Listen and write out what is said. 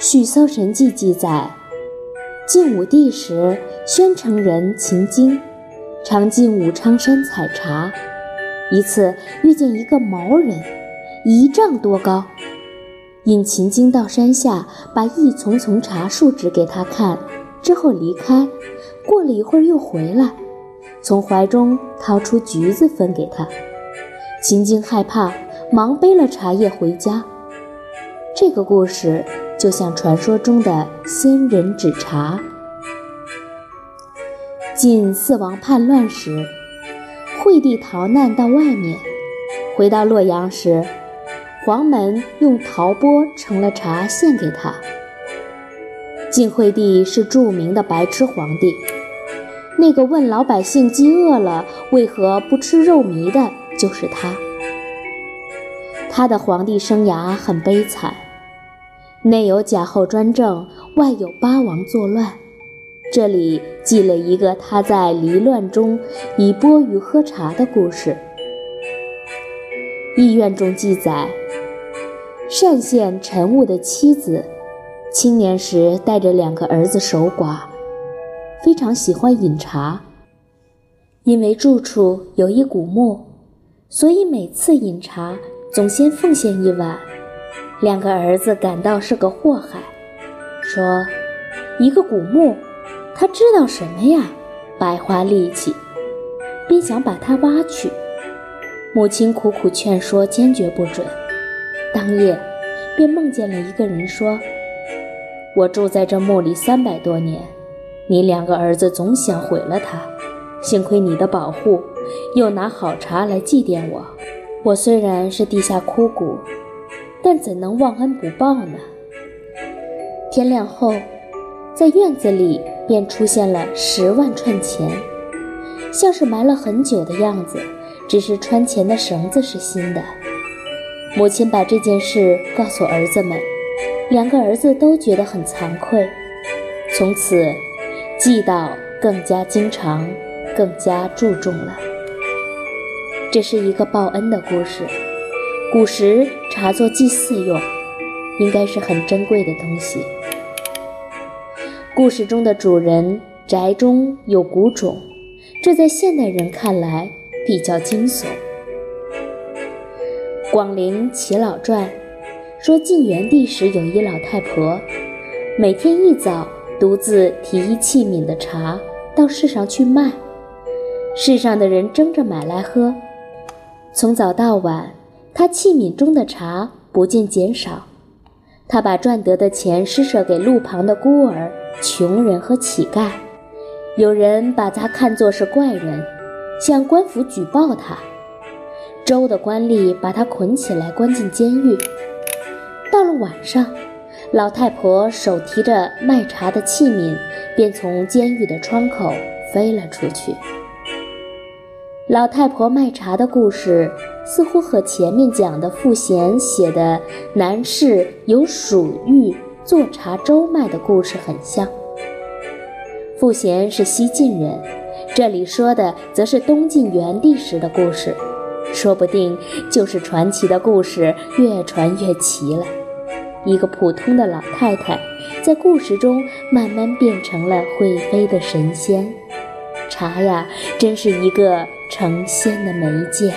续搜神记》记载，晋武帝时，宣城人秦京常进武昌山采茶，一次遇见一个毛人，一丈多高。引秦京到山下，把一丛丛茶树指给他看，之后离开。过了一会儿又回来，从怀中掏出橘子分给他。秦京害怕，忙背了茶叶回家。这个故事就像传说中的仙人指茶。晋四王叛乱时，惠帝逃难到外面，回到洛阳时。黄门用陶钵盛了茶献给他。晋惠帝是著名的白痴皇帝，那个问老百姓饥饿了为何不吃肉糜的，就是他。他的皇帝生涯很悲惨，内有贾后专政，外有八王作乱。这里记了一个他在离乱中以钵盂喝茶的故事。医院中记载。单县陈务的妻子，青年时带着两个儿子守寡，非常喜欢饮茶。因为住处有一古墓，所以每次饮茶总先奉献一碗。两个儿子感到是个祸害，说：“一个古墓，他知道什么呀？白花力气。”便想把它挖去。母亲苦苦劝说，坚决不准。当夜，便梦见了一个人说：“我住在这墓里三百多年，你两个儿子总想毁了它，幸亏你的保护，又拿好茶来祭奠我。我虽然是地下枯骨，但怎能忘恩不报呢？”天亮后，在院子里便出现了十万串钱，像是埋了很久的样子，只是穿钱的绳子是新的。母亲把这件事告诉儿子们，两个儿子都觉得很惭愧。从此，祭祷更加经常，更加注重了。这是一个报恩的故事。古时茶作祭祀用，应该是很珍贵的东西。故事中的主人宅中有古冢，这在现代人看来比较惊悚。《广陵齐老传》说，晋元帝时有一老太婆，每天一早独自提一器皿的茶到市上去卖，市上的人争着买来喝。从早到晚，他器皿中的茶不见减少。他把赚得的钱施舍给路旁的孤儿、穷人和乞丐。有人把他看作是怪人，向官府举报他。州的官吏把他捆起来关进监狱。到了晚上，老太婆手提着卖茶的器皿，便从监狱的窗口飞了出去。老太婆卖茶的故事，似乎和前面讲的傅贤写的南市有蜀玉做茶粥卖的故事很像。傅贤是西晋人，这里说的则是东晋元帝时的故事。说不定就是传奇的故事越传越奇了。一个普通的老太太，在故事中慢慢变成了会飞的神仙。茶呀，真是一个成仙的媒介。